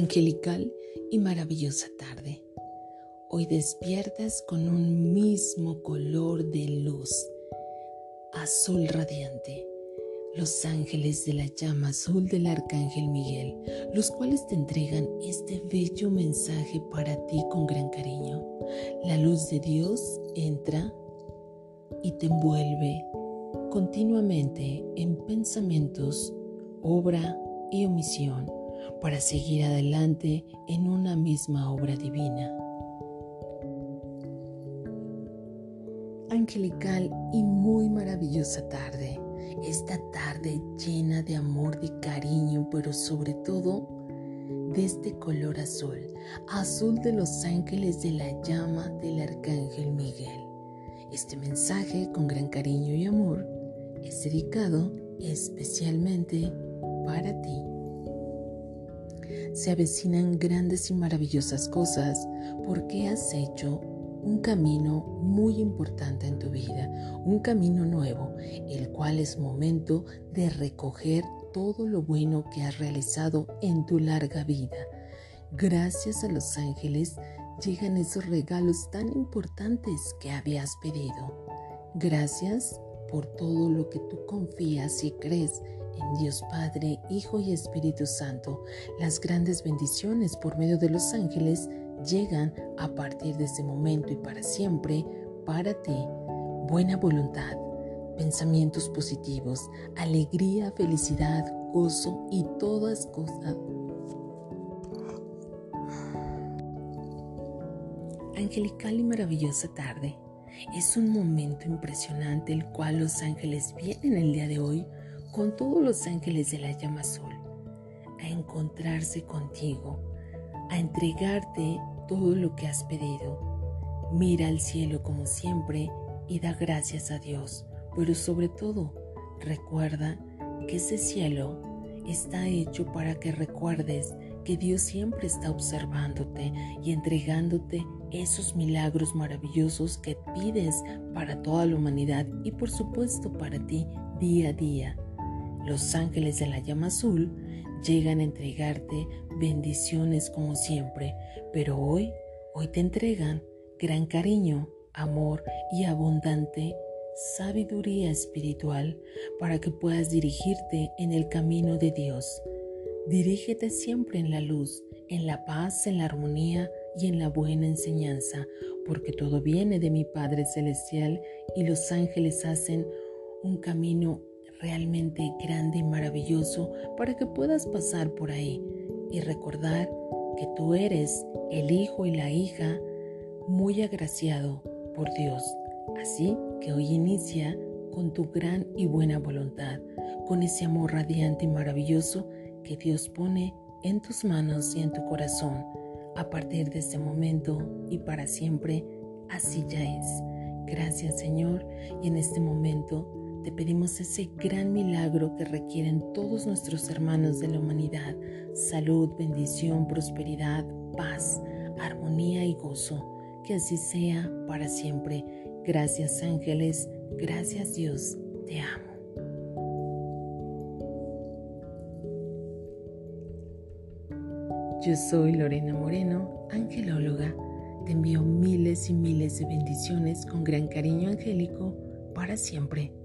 angelical y maravillosa tarde. Hoy despiertas con un mismo color de luz, azul radiante. Los ángeles de la llama azul del arcángel Miguel, los cuales te entregan este bello mensaje para ti con gran cariño. La luz de Dios entra y te envuelve continuamente en pensamientos, obra y omisión para seguir adelante en una misma obra divina. Angelical y muy maravillosa tarde, esta tarde llena de amor, y cariño, pero sobre todo de este color azul, azul de los ángeles de la llama del arcángel Miguel. Este mensaje con gran cariño y amor es dedicado especialmente para ti se avecinan grandes y maravillosas cosas porque has hecho un camino muy importante en tu vida, un camino nuevo, el cual es momento de recoger todo lo bueno que has realizado en tu larga vida. Gracias a los ángeles llegan esos regalos tan importantes que habías pedido. Gracias por todo lo que tú confías y crees Dios Padre, Hijo y Espíritu Santo. Las grandes bendiciones por medio de los ángeles llegan a partir de ese momento y para siempre para ti. Buena voluntad, pensamientos positivos, alegría, felicidad, gozo y todas cosas. Angelical y maravillosa tarde. Es un momento impresionante el cual los ángeles vienen el día de hoy con todos los ángeles de la llama azul, a encontrarse contigo, a entregarte todo lo que has pedido. Mira al cielo como siempre y da gracias a Dios, pero sobre todo recuerda que ese cielo está hecho para que recuerdes que Dios siempre está observándote y entregándote esos milagros maravillosos que pides para toda la humanidad y por supuesto para ti día a día. Los ángeles de la llama azul llegan a entregarte bendiciones como siempre, pero hoy, hoy te entregan gran cariño, amor y abundante sabiduría espiritual para que puedas dirigirte en el camino de Dios. Dirígete siempre en la luz, en la paz, en la armonía y en la buena enseñanza, porque todo viene de mi Padre Celestial y los ángeles hacen un camino realmente grande y maravilloso para que puedas pasar por ahí y recordar que tú eres el hijo y la hija muy agraciado por Dios. Así que hoy inicia con tu gran y buena voluntad, con ese amor radiante y maravilloso que Dios pone en tus manos y en tu corazón. A partir de este momento y para siempre, así ya es. Gracias Señor y en este momento te pedimos ese gran milagro que requieren todos nuestros hermanos de la humanidad, salud, bendición, prosperidad, paz, armonía y gozo. Que así sea para siempre. Gracias ángeles, gracias Dios, te amo. Yo soy Lorena Moreno, angelóloga. Te envío miles y miles de bendiciones con gran cariño angélico para siempre.